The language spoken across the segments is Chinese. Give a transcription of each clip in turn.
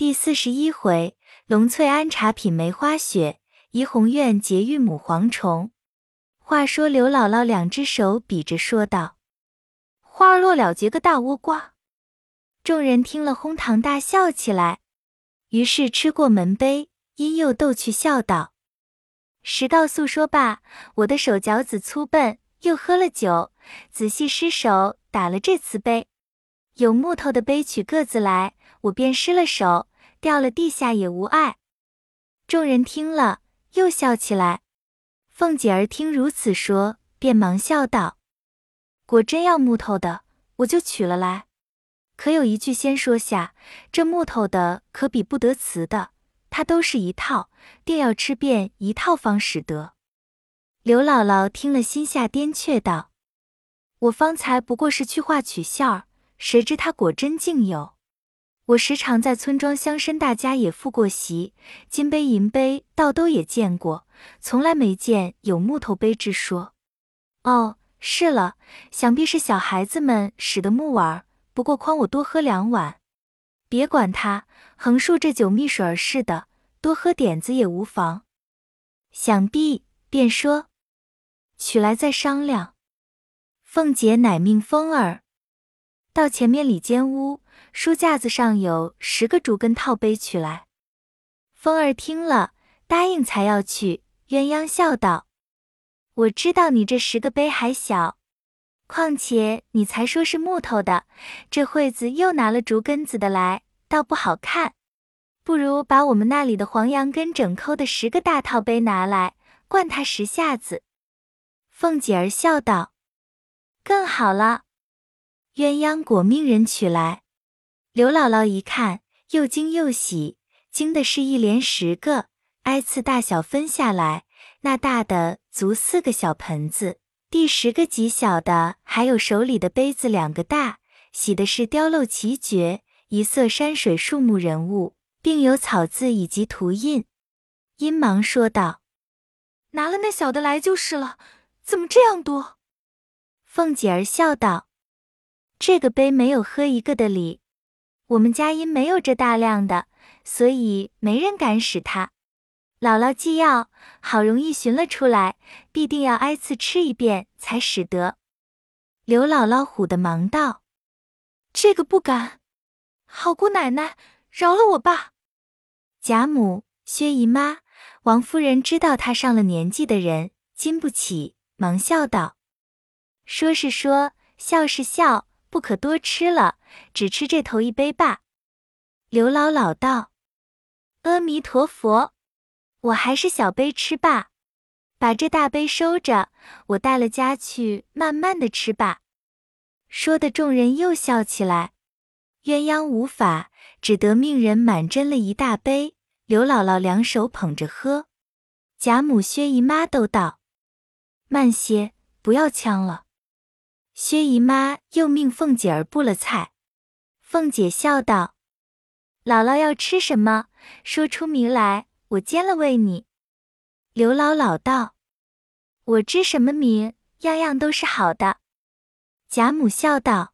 第四十一回，龙翠庵茶品梅花雪，怡红院结玉母蝗虫。话说刘姥姥两只手比着说道：“花儿落了结个大倭瓜。”众人听了，哄堂大笑起来。于是吃过门杯，因又逗趣笑道：“石告诉说罢，我的手脚子粗笨，又喝了酒，仔细失手打了这瓷杯。有木头的杯取个子来，我便失了手。”掉了地下也无碍。众人听了，又笑起来。凤姐儿听如此说，便忙笑道：“果真要木头的，我就取了来。可有一句先说下，这木头的可比不得瓷的，它都是一套，定要吃遍一套方使得。”刘姥姥听了，心下颠却道：“我方才不过是去画取笑儿，谁知他果真竟有。”我时常在村庄乡绅大家也复过席，金杯银杯倒都也见过，从来没见有木头杯之说。哦，是了，想必是小孩子们使的木碗，不过诓我多喝两碗。别管他，横竖这酒蜜水儿似的，多喝点子也无妨。想必便说，取来再商量。凤姐乃命风儿到前面里间屋。书架子上有十个竹根套杯，取来。风儿听了，答应才要去。鸳鸯笑道：“我知道你这十个杯还小，况且你才说是木头的，这会子又拿了竹根子的来，倒不好看。不如把我们那里的黄杨根整抠的十个大套杯拿来，灌他十下子。”凤姐儿笑道：“更好了。”鸳鸯果命人取来。刘姥姥一看，又惊又喜，惊的是一连十个，挨次大小分下来，那大的足四个小盆子，第十个极小的，还有手里的杯子两个大，喜的是雕镂奇绝，一色山水树木人物，并有草字以及图印。阴忙说道：“拿了那小的来就是了，怎么这样多？”凤姐儿笑道：“这个杯没有喝一个的理。”我们家因没有这大量的，所以没人敢使它。姥姥既要，好容易寻了出来，必定要挨次吃一遍才使得。刘姥姥唬的忙道：“这个不敢，好姑奶奶饶了我吧。”贾母、薛姨妈、王夫人知道她上了年纪的人，经不起，忙笑道：“说是说，笑是笑。”不可多吃了，只吃这头一杯罢。刘姥姥道：“阿弥陀佛，我还是小杯吃罢，把这大杯收着，我带了家去，慢慢的吃罢。”说的众人又笑起来。鸳鸯无法，只得命人满斟了一大杯。刘姥姥两手捧着喝。贾母、薛姨妈都道：“慢些，不要呛了。”薛姨妈又命凤姐儿布了菜，凤姐笑道：“姥姥要吃什么，说出名来，我煎了喂你。”刘姥姥道：“我知什么名，样样都是好的。”贾母笑道：“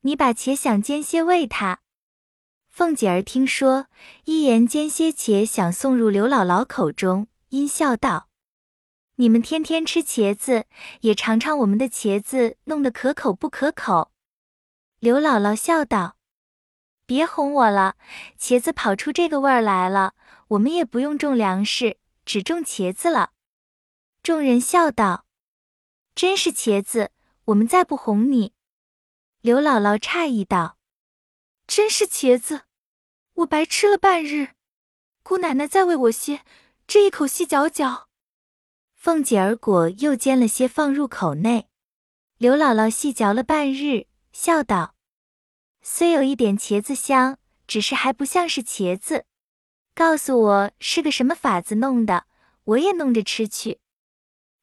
你把茄想煎些喂他。”凤姐儿听说，一言煎些茄想送入刘姥姥口中，因笑道。你们天天吃茄子，也尝尝我们的茄子弄得可口不可口？刘姥姥笑道：“别哄我了，茄子跑出这个味儿来了，我们也不用种粮食，只种茄子了。”众人笑道：“真是茄子，我们再不哄你。”刘姥姥诧异道：“真是茄子，我白吃了半日，姑奶奶再喂我些，这一口细嚼嚼。”凤姐儿果又煎了些放入口内，刘姥姥细嚼了半日，笑道：“虽有一点茄子香，只是还不像是茄子。告诉我是个什么法子弄的，我也弄着吃去。”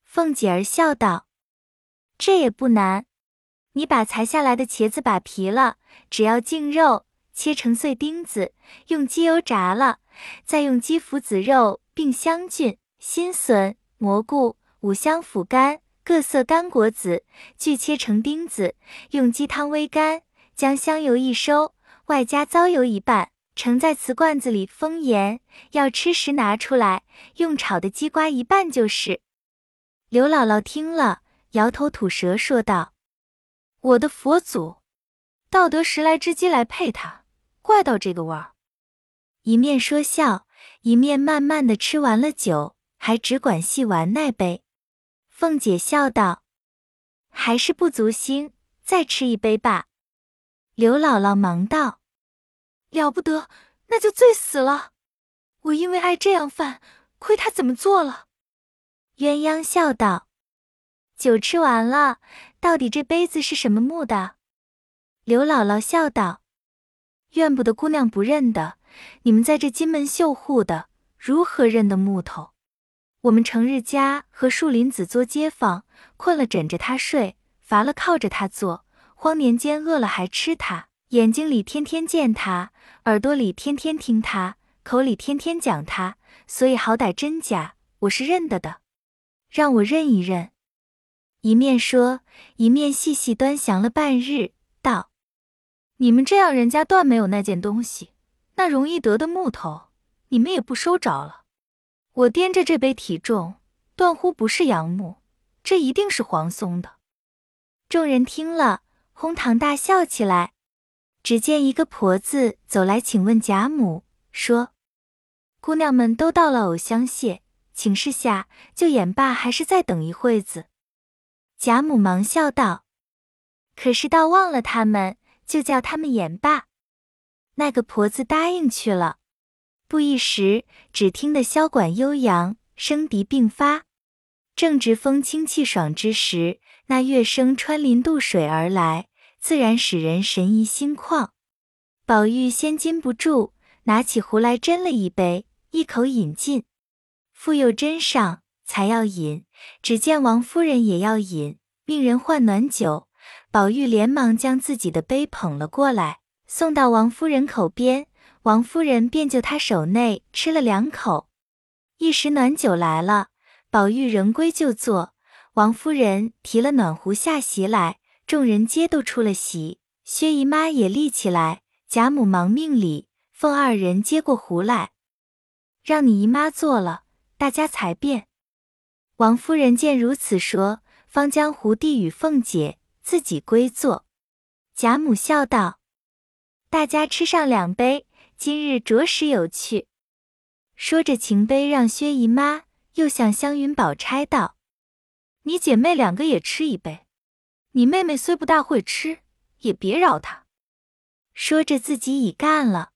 凤姐儿笑道：“这也不难，你把裁下来的茄子把皮了，只要净肉，切成碎丁子，用鸡油炸了，再用鸡脯子肉并香菌、新笋。”蘑菇、五香腐干、各色干果子，俱切成丁子，用鸡汤煨干，将香油一收，外加糟油一半，盛在瓷罐子里封严，要吃时拿出来，用炒的鸡瓜一拌就是。刘姥姥听了，摇头吐舌说道：“我的佛祖，倒得十来只鸡来配它，怪到这个味儿。”一面说笑，一面慢慢的吃完了酒，还只管细玩那杯。凤姐笑道：“还是不足兴，再吃一杯吧。”刘姥姥忙道。了不得，那就醉死了！我因为爱这样饭，亏他怎么做了？鸳鸯笑道：“酒吃完了，到底这杯子是什么木的？”刘姥姥笑道：“怨不得姑娘不认得，你们在这金门绣户的，如何认得木头？我们成日家和树林子做街坊，困了枕着他睡，乏了靠着他坐，荒年间饿了还吃他。”眼睛里天天见他，耳朵里天天听他，口里天天讲他，所以好歹真假我是认得的，让我认一认。一面说，一面细细端详了半日，道：“你们这样人家断没有那件东西，那容易得的木头，你们也不收着了。我掂着这杯体重，断乎不是杨木，这一定是黄松的。”众人听了，哄堂大笑起来。只见一个婆子走来，请问贾母说：“姑娘们都到了藕香榭，请示下，就演罢，还是再等一会子？”贾母忙笑道：“可是倒忘了他们，就叫他们演罢。”那个婆子答应去了。不一时，只听得箫管悠扬，笙笛并发，正值风清气爽之时，那乐声穿林渡水而来。自然使人神怡心旷。宝玉先禁不住，拿起壶来斟了一杯，一口饮尽，复又斟上，才要饮，只见王夫人也要饮，命人换暖酒。宝玉连忙将自己的杯捧了过来，送到王夫人口边，王夫人便就他手内吃了两口。一时暖酒来了，宝玉仍归就坐，王夫人提了暖壶下席来。众人皆都出了席，薛姨妈也立起来，贾母忙命礼，凤二人接过壶来，让你姨妈坐了，大家才便。王夫人见如此说，方将壶递与凤姐，自己归坐。贾母笑道：“大家吃上两杯，今日着实有趣。”说着情杯让薛姨妈，又向湘云、宝钗道：“你姐妹两个也吃一杯。”你妹妹虽不大会吃，也别饶她。说着自己已干了，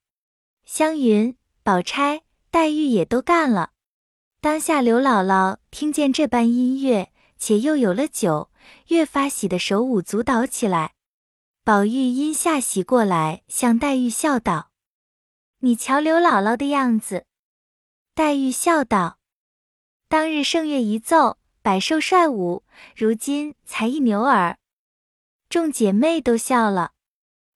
湘云、宝钗、黛玉也都干了。当下刘姥姥听见这般音乐，且又有了酒，越发喜得手舞足蹈起来。宝玉因下席过来，向黛玉笑道：“你瞧刘姥姥的样子。”黛玉笑道：“当日圣乐一奏，百兽率舞，如今才一牛耳。”众姐妹都笑了，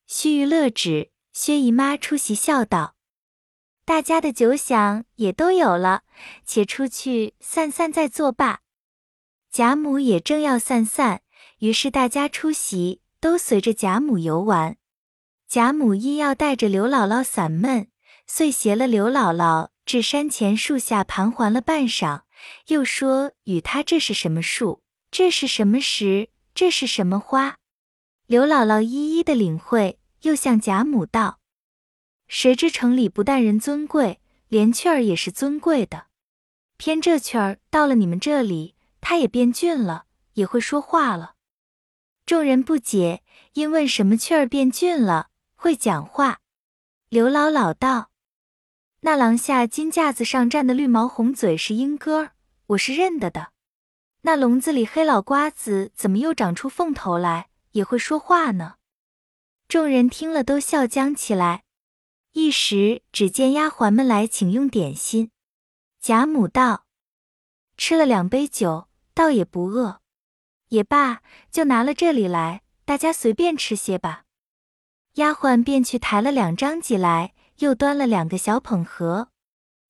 须臾乐止，薛姨妈出席笑道：“大家的酒饷也都有了，且出去散散再作罢。”贾母也正要散散，于是大家出席，都随着贾母游玩。贾母因要带着刘姥姥散闷，遂携了刘姥姥至山前树下盘桓了半晌，又说与她这是什么树，这是什么石，这是什么花。刘姥姥一一的领会，又向贾母道：“谁知城里不但人尊贵，连雀儿也是尊贵的。偏这雀儿到了你们这里，它也变俊了，也会说话了。”众人不解，因问什么雀儿变俊了，会讲话。刘姥姥道：“那廊下金架子上站的绿毛红嘴是莺歌，我是认得的。那笼子里黑老瓜子怎么又长出凤头来？”也会说话呢。众人听了都笑僵起来。一时只见丫鬟们来请用点心。贾母道：“吃了两杯酒，倒也不饿。也罢，就拿了这里来，大家随便吃些吧。”丫鬟便去抬了两张几来，又端了两个小捧盒，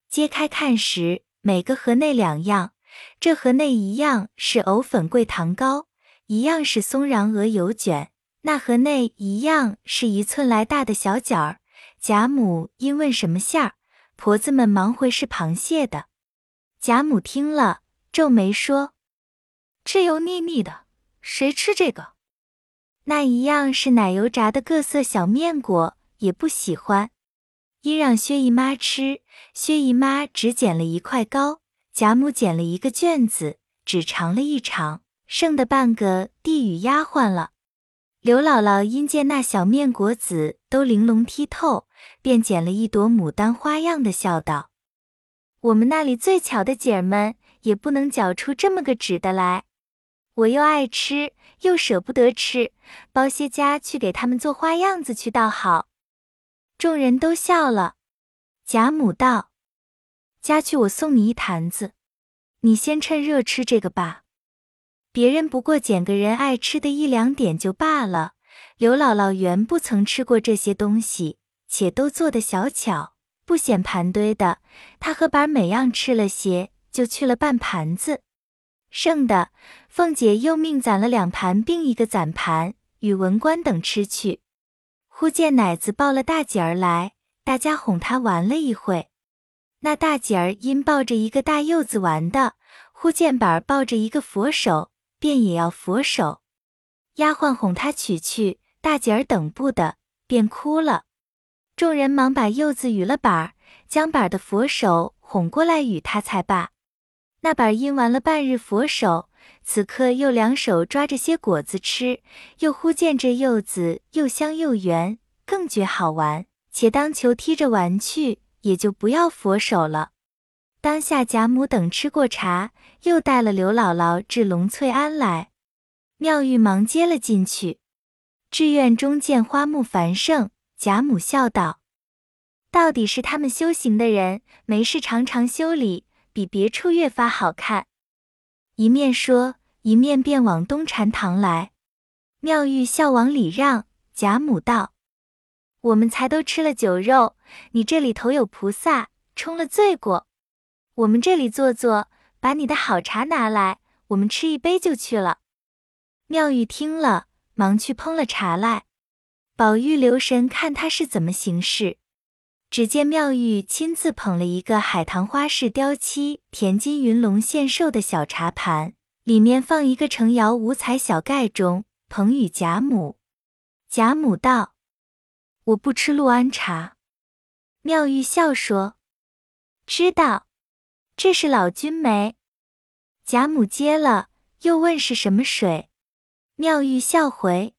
揭开看时，每个盒内两样。这盒内一样是藕粉桂糖糕。一样是松瓤鹅油卷，那盒内一样是一寸来大的小饺儿，贾母因问什么馅儿，婆子们忙回是螃蟹的。贾母听了，皱眉说：“这油腻腻的，谁吃这个？”那一样是奶油炸的各色小面果，也不喜欢，因让薛姨妈吃。薛姨妈只捡了一块糕，贾母捡了一个卷子，只尝了一尝，剩的半个递与丫鬟了。刘姥姥因见那小面果子都玲珑剔透，便捡了一朵牡丹花样的，笑道：“我们那里最巧的姐儿们，也不能搅出这么个纸的来。我又爱吃，又舍不得吃，包些家去给他们做花样子去，倒好。”众人都笑了。贾母道：“家去，我送你一坛子，你先趁热吃这个吧。别人不过捡个人爱吃的一两点就罢了。刘姥姥原不曾吃过这些东西，且都做的小巧，不显盘堆的。她和板每样吃了些，就去了半盘子，剩的凤姐又命攒了两盘，并一个攒盘与文官等吃去。忽见奶子抱了大姐儿来。”大家哄他玩了一会，那大姐儿因抱着一个大柚子玩的，忽见板儿抱着一个佛手，便也要佛手。丫鬟哄他取去，大姐儿等不得，便哭了。众人忙把柚子与了板儿，将板儿的佛手哄过来与他才罢。那板儿因玩了半日佛手，此刻又两手抓着些果子吃，又忽见这柚子又香又圆，更觉好玩。且当球踢着玩去，也就不要佛手了。当下贾母等吃过茶，又带了刘姥姥至龙翠庵来，妙玉忙接了进去。志院中见花木繁盛，贾母笑道：“到底是他们修行的人，没事常常修理，比别处越发好看。”一面说，一面便往东禅堂来。妙玉笑往里让，贾母道。我们才都吃了酒肉，你这里头有菩萨冲了罪过。我们这里坐坐，把你的好茶拿来，我们吃一杯就去了。妙玉听了，忙去烹了茶来。宝玉留神看他是怎么行事，只见妙玉亲自捧了一个海棠花式雕漆田金云龙献寿的小茶盘，里面放一个成窑五彩小盖盅，捧与贾母。贾母道。我不吃陆安茶，妙玉笑说：“知道，这是老君眉。”贾母接了，又问是什么水，妙玉笑回：“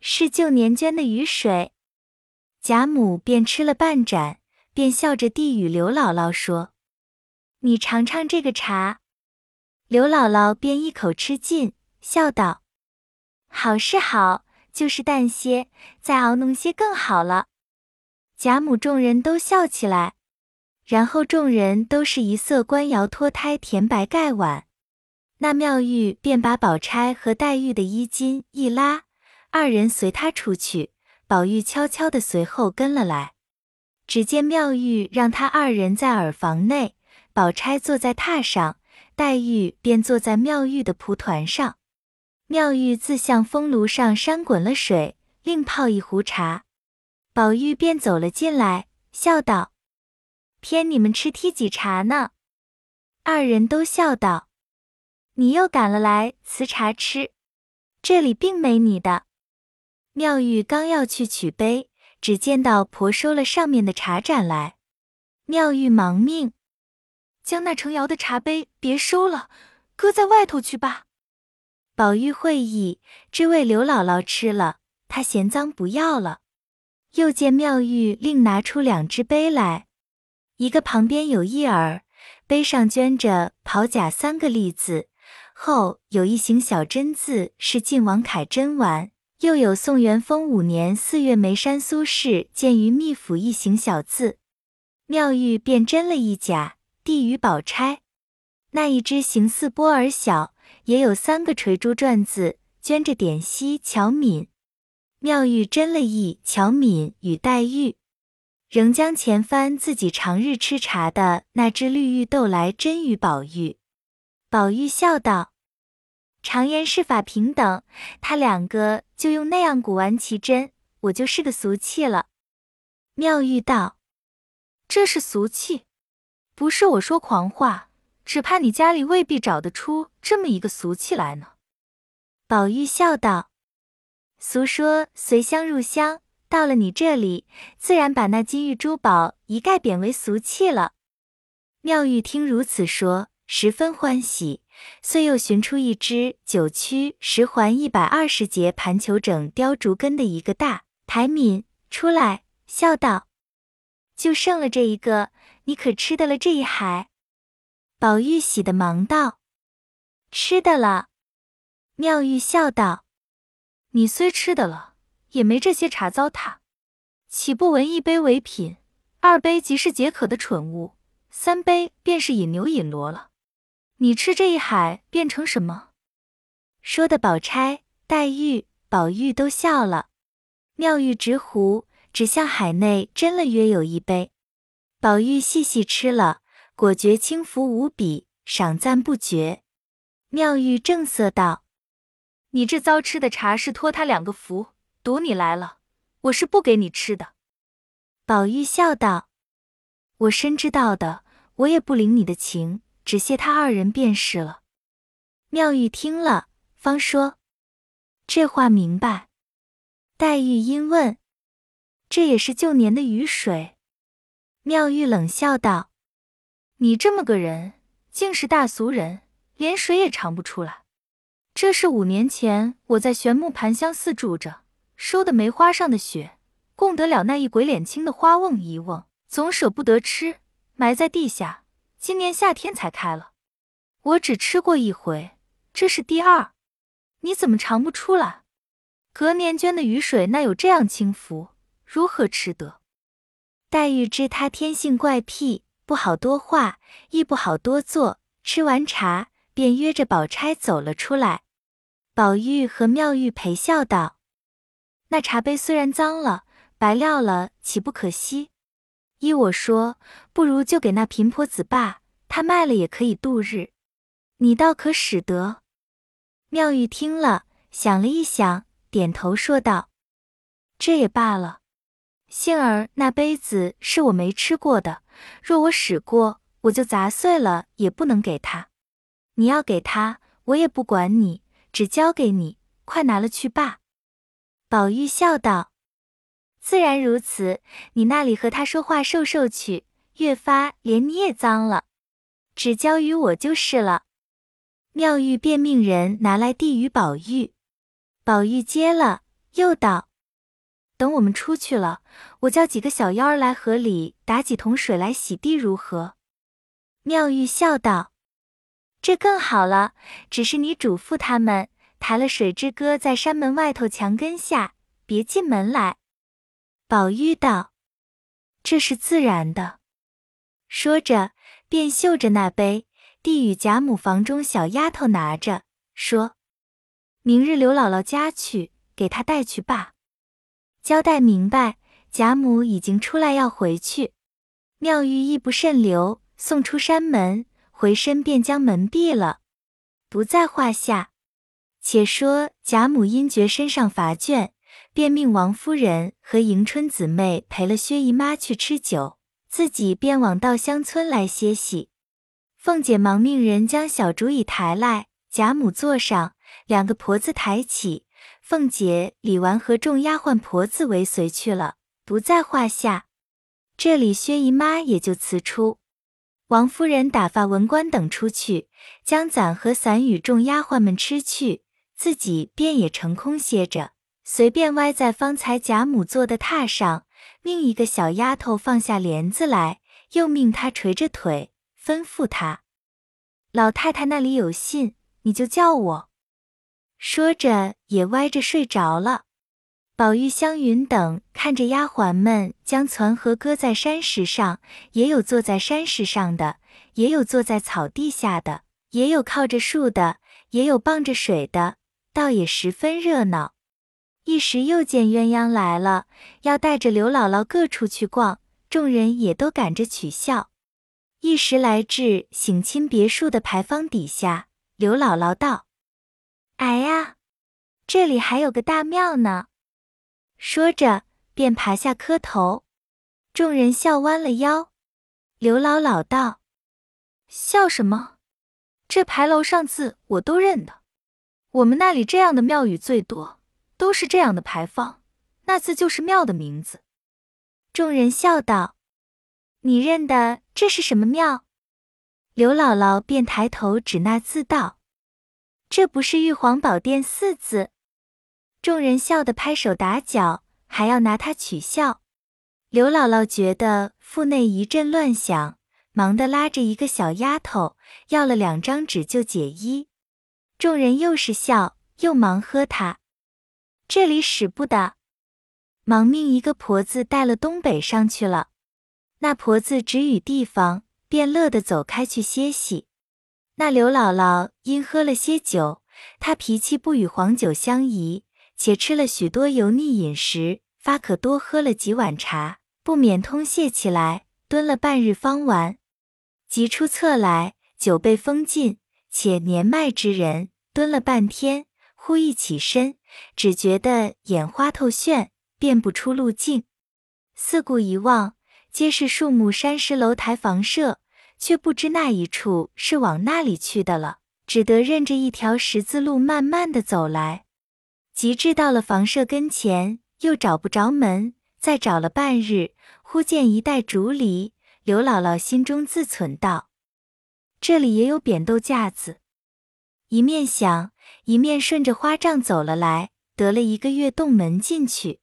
是旧年捐的雨水。”贾母便吃了半盏，便笑着递与刘姥姥说：“你尝尝这个茶。”刘姥姥便一口吃尽，笑道：“好是好。”就是淡些，再熬浓些更好了。贾母众人都笑起来，然后众人都是一色官窑脱胎甜白盖碗。那妙玉便把宝钗和黛玉的衣襟一拉，二人随她出去。宝玉悄悄的随后跟了来。只见妙玉让他二人在耳房内，宝钗坐在榻上，黛玉便坐在妙玉的蒲团上。妙玉自向风炉上扇滚了水，另泡一壶茶。宝玉便走了进来，笑道：“偏你们吃梯几茶呢？”二人都笑道：“你又赶了来辞茶吃，这里并没你的。”妙玉刚要去取杯，只见到婆收了上面的茶盏来。妙玉忙命将那成窑的茶杯别收了，搁在外头去吧。宝玉会意，只为刘姥姥吃了，他嫌脏不要了。又见妙玉另拿出两只杯来，一个旁边有一耳，杯上镌着“跑甲”三个例字，后有一行小真字，是晋王楷真玩；又有宋元丰五年四月眉山苏轼见于秘府一行小字。妙玉便真了一甲，递与宝钗。那一只形似波儿小。也有三个垂珠篆字，镌着点溪乔敏。妙玉斟了一乔敏与黛玉，仍将前番自己常日吃茶的那只绿玉豆来斟与宝玉。宝玉笑道：“常言世法平等，他两个就用那样古玩奇珍，我就是个俗气了。”妙玉道：“这是俗气，不是我说狂话，只怕你家里未必找得出这么一个俗气来呢。”宝玉笑道：“俗说随香入香，到了你这里，自然把那金玉珠宝一概贬为俗气了。”妙玉听如此说，十分欢喜，遂又寻出一只九曲十环一百二十节盘球整雕竹根的一个大台皿出来。笑道：“就剩了这一个，你可吃得了这一海？”宝玉喜的忙道：“吃的了。”妙玉笑道：“你虽吃的了，也没这些茶糟蹋，岂不闻一杯为品，二杯即是解渴的蠢物，三杯便是引牛引骡了。你吃这一海变成什么？”说的宝钗、黛玉、宝玉都笑了，妙玉执壶。只向海内斟了约有一杯，宝玉细细吃了，果觉轻浮无比，赏赞不绝。妙玉正色道：“你这糟吃的茶是托他两个福，赌你来了，我是不给你吃的。”宝玉笑道：“我深知道的，我也不领你的情，只谢他二人便是了。”妙玉听了，方说：“这话明白。”黛玉因问。这也是旧年的雨水。妙玉冷笑道：“你这么个人，竟是大俗人，连水也尝不出来。这是五年前我在玄木盘香寺住着，收的梅花上的雪，供得了那一鬼脸青的花瓮一瓮，总舍不得吃，埋在地下。今年夏天才开了，我只吃过一回，这是第二。你怎么尝不出来？隔年捐的雨水，那有这样轻浮？”如何吃得？黛玉知他天性怪癖，不好多话，亦不好多做。吃完茶，便约着宝钗走了出来。宝玉和妙玉陪笑道：“那茶杯虽然脏了、白撂了，岂不可惜？依我说，不如就给那贫婆子罢，她卖了也可以度日。你倒可使得。”妙玉听了，想了一想，点头说道：“这也罢了。”幸而那杯子是我没吃过的，若我使过，我就砸碎了，也不能给他。你要给他，我也不管你，只交给你，快拿了去罢。宝玉笑道：“自然如此，你那里和他说话受受去，越发连你也脏了，只交于我就是了。”妙玉便命人拿来递与宝玉，宝玉接了，又道。等我们出去了，我叫几个小妖儿来河里打几桶水来洗地，如何？妙玉笑道：“这更好了。只是你嘱咐他们抬了水之歌在山门外头墙根下，别进门来。”宝玉道：“这是自然的。”说着，便嗅着那杯，递与贾母房中小丫头拿着，说：“明日刘姥姥家去，给她带去罢。”交代明白，贾母已经出来要回去，妙玉亦不甚留，送出山门，回身便将门闭了，不在话下。且说贾母因觉身上乏倦，便命王夫人和迎春姊妹陪了薛姨妈去吃酒，自己便往稻香村来歇息。凤姐忙命人将小竹椅抬来，贾母坐上，两个婆子抬起。凤姐、李纨和众丫鬟婆子为随去了，不在话下。这里薛姨妈也就辞出，王夫人打发文官等出去，将攒和伞与众丫鬟们吃去，自己便也成空歇着，随便歪在方才贾母坐的榻上，命一个小丫头放下帘子来，又命她垂着腿，吩咐她：“老太太那里有信，你就叫我。”说着，也歪着睡着了。宝玉、湘云等看着丫鬟们将攒盒搁在山石上，也有坐在山石上的，也有坐在草地下的，也有靠着树的，也有傍着水的，倒也十分热闹。一时又见鸳鸯来了，要带着刘姥姥各处去逛，众人也都赶着取笑。一时来至省亲别墅的牌坊底下，刘姥姥道。哎呀，这里还有个大庙呢！说着，便爬下磕头。众人笑弯了腰。刘姥姥道：“笑什么？这牌楼上字我都认得。我们那里这样的庙宇最多，都是这样的牌坊，那字就是庙的名字。”众人笑道：“你认得这是什么庙？”刘姥姥便抬头指那字道：“这不是玉皇宝殿四字。”众人笑得拍手打脚，还要拿他取笑。刘姥姥觉得腹内一阵乱响，忙的拉着一个小丫头要了两张纸就解衣。众人又是笑又忙喝他，这里使不得，忙命一个婆子带了东北上去了。那婆子指与地方，便乐得走开去歇息。那刘姥姥因喝了些酒，她脾气不与黄酒相宜，且吃了许多油腻饮食，发可多喝了几碗茶。不免通泄起来，蹲了半日方完。急出厕来，酒被封尽，且年迈之人蹲了半天，忽一起身，只觉得眼花透眩，辨不出路径。四顾一望，皆是树木、山石、楼台、房舍，却不知那一处是往那里去的了，只得认着一条十字路，慢慢的走来。及至到了房舍跟前，又找不着门。再找了半日，忽见一袋竹篱，刘姥姥心中自忖道：“这里也有扁豆架子。”一面想，一面顺着花帐走了来，得了一个月洞门进去。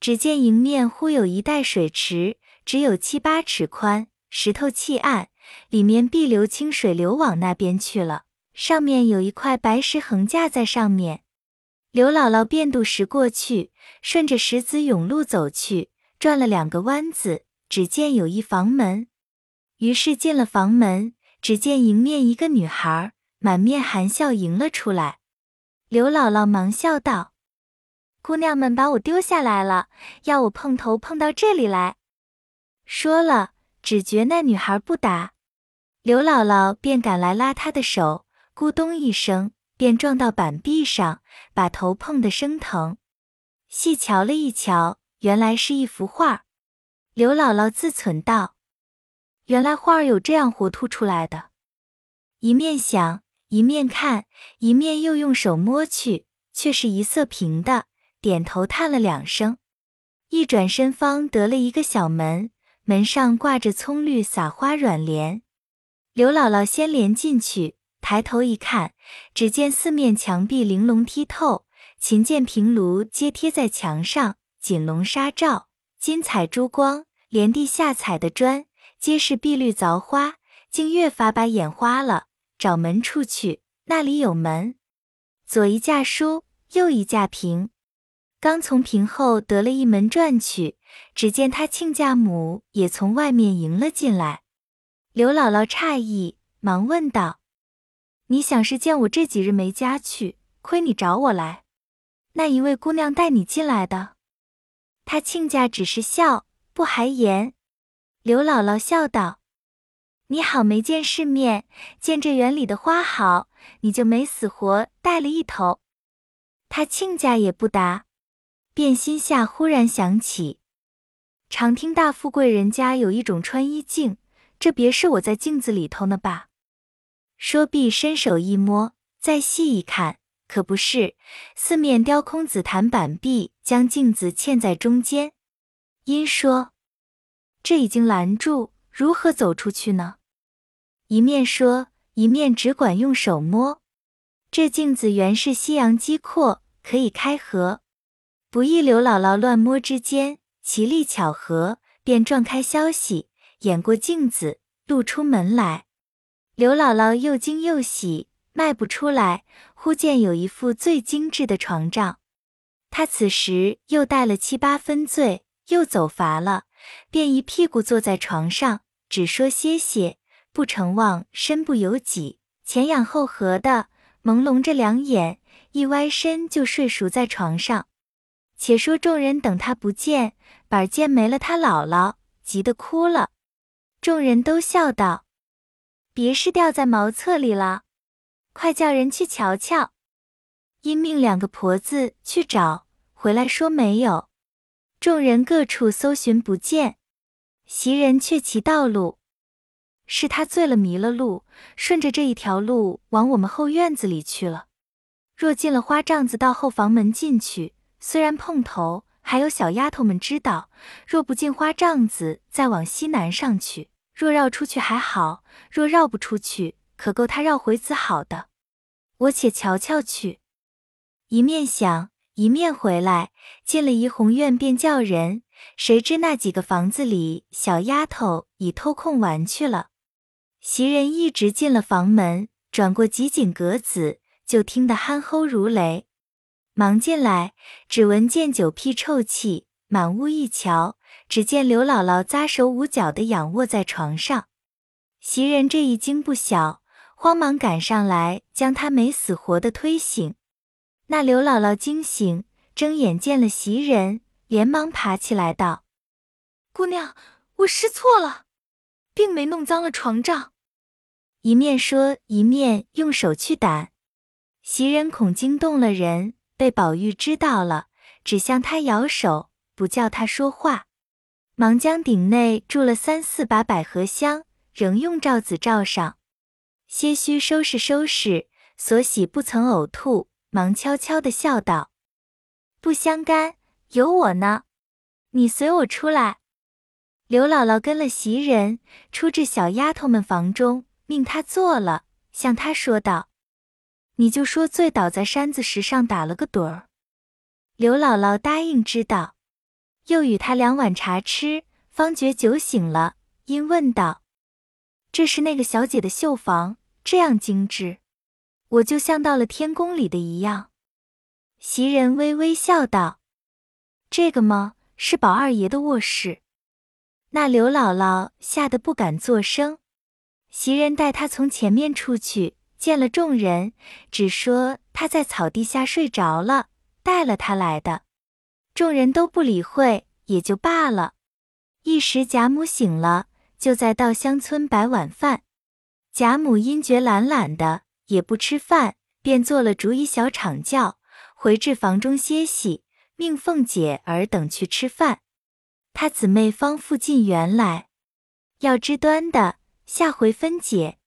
只见迎面忽有一带水池，只有七八尺宽，石头砌暗，里面碧流清水流往那边去了。上面有一块白石横架在上面。刘姥姥便渡石过去，顺着石子甬路走去，转了两个弯子，只见有一房门。于是进了房门，只见迎面一个女孩，满面含笑迎了出来。刘姥姥忙笑道：“姑娘们把我丢下来了，要我碰头碰到这里来。”说了，只觉那女孩不答，刘姥姥便赶来拉她的手，咕咚一声。便撞到板壁上，把头碰得生疼。细瞧了一瞧，原来是一幅画。刘姥姥自忖道：“原来画儿有这样活凸出来的。”一面想，一面看，一面又用手摸去，却是一色平的。点头叹了两声，一转身方得了一个小门，门上挂着葱绿撒花软帘。刘姥姥先连进去。抬头一看，只见四面墙壁玲珑剔透，琴键平炉皆贴在墙上，锦笼纱罩，金彩珠光，连地下踩的砖皆是碧绿凿花，竟越发把眼花了。找门处去，那里有门，左一架书，右一架屏，刚从屏后得了一门转去，只见他亲家母也从外面迎了进来。刘姥姥诧异，忙问道。你想是见我这几日没家去，亏你找我来。那一位姑娘带你进来的，她亲家只是笑，不还言。刘姥姥笑道：“你好没见世面，见这园里的花好，你就没死活带了一头。”他亲家也不答，便心下忽然想起，常听大富贵人家有一种穿衣镜，这别是我在镜子里头呢吧？说毕，伸手一摸，再细一看，可不是，四面雕空紫檀板壁，将镜子嵌在中间。因说：“这已经拦住，如何走出去呢？”一面说，一面只管用手摸。这镜子原是西洋机阔，可以开合。不意刘姥姥乱摸之间，奇力巧合，便撞开消息，掩过镜子，露出门来。刘姥姥又惊又喜，迈不出来。忽见有一副最精致的床帐，她此时又带了七八分醉，又走乏了，便一屁股坐在床上，只说歇歇，不成望身不由己，前仰后合的，朦胧着两眼，一歪身就睡熟在床上。且说众人等他不见，板见没了他姥姥，急得哭了。众人都笑道。别是掉在茅厕里了，快叫人去瞧瞧。因命两个婆子去找，回来说没有。众人各处搜寻不见，袭人却骑道路，是他醉了迷了路，顺着这一条路往我们后院子里去了。若进了花帐子，到后房门进去，虽然碰头，还有小丫头们知道；若不进花帐子，再往西南上去，若绕出去还好；若绕不出去，可够他绕回子好的。我且瞧瞧去。一面想，一面回来，进了怡红院，便叫人。谁知那几个房子里，小丫头已偷空玩去了。袭人一直进了房门，转过几景格子，就听得鼾吼如雷，忙进来，只闻见酒屁臭气，满屋一瞧，只见刘姥姥扎手捂脚的仰卧在床上。袭人这一惊不小，慌忙赶上来，将她没死活的推醒。那刘姥姥惊醒，睁眼见了袭人。连忙爬起来道：“姑娘，我失错了，并没弄脏了床帐。”一面说，一面用手去掸。袭人恐惊动了人，被宝玉知道了，只向他摇手，不叫他说话，忙将顶内住了三四把百合香，仍用罩子罩上，些须收拾收拾，所喜不曾呕吐，忙悄悄的笑道：“不相干。”有我呢，你随我出来。刘姥姥跟了袭人，出至小丫头们房中，命她坐了，向她说道：“你就说醉倒在山子石上打了个盹儿。”刘姥姥答应知道，又与她两碗茶吃，方觉酒醒了，因问道：“这是那个小姐的绣房，这样精致，我就像到了天宫里的一样。”袭人微微笑道。这个吗？是宝二爷的卧室。那刘姥姥吓得不敢作声。袭人带她从前面出去，见了众人，只说她在草地下睡着了，带了她来的。众人都不理会，也就罢了。一时贾母醒了，就在稻香村摆晚饭。贾母因觉懒懒的，也不吃饭，便做了竹椅小场轿，回至房中歇息。命凤姐儿等去吃饭，她姊妹方复进园来。要知端的，下回分解。